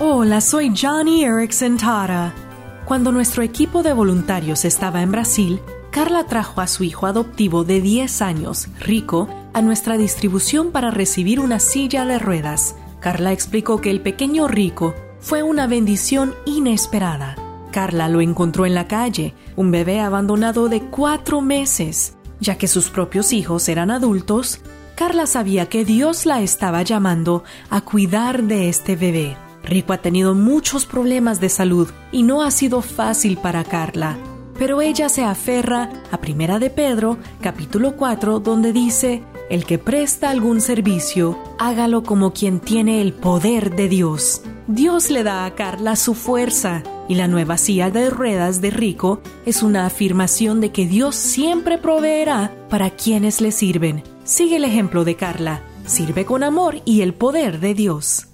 Hola, soy Johnny Erickson Tara. Cuando nuestro equipo de voluntarios estaba en Brasil, Carla trajo a su hijo adoptivo de 10 años, Rico, a nuestra distribución para recibir una silla de ruedas. Carla explicó que el pequeño Rico fue una bendición inesperada. Carla lo encontró en la calle, un bebé abandonado de cuatro meses. Ya que sus propios hijos eran adultos, Carla sabía que Dios la estaba llamando a cuidar de este bebé. Rico ha tenido muchos problemas de salud y no ha sido fácil para Carla. Pero ella se aferra a Primera de Pedro, capítulo 4, donde dice, el que presta algún servicio, hágalo como quien tiene el poder de Dios. Dios le da a Carla su fuerza y la nueva silla de ruedas de Rico es una afirmación de que Dios siempre proveerá para quienes le sirven. Sigue el ejemplo de Carla. Sirve con amor y el poder de Dios.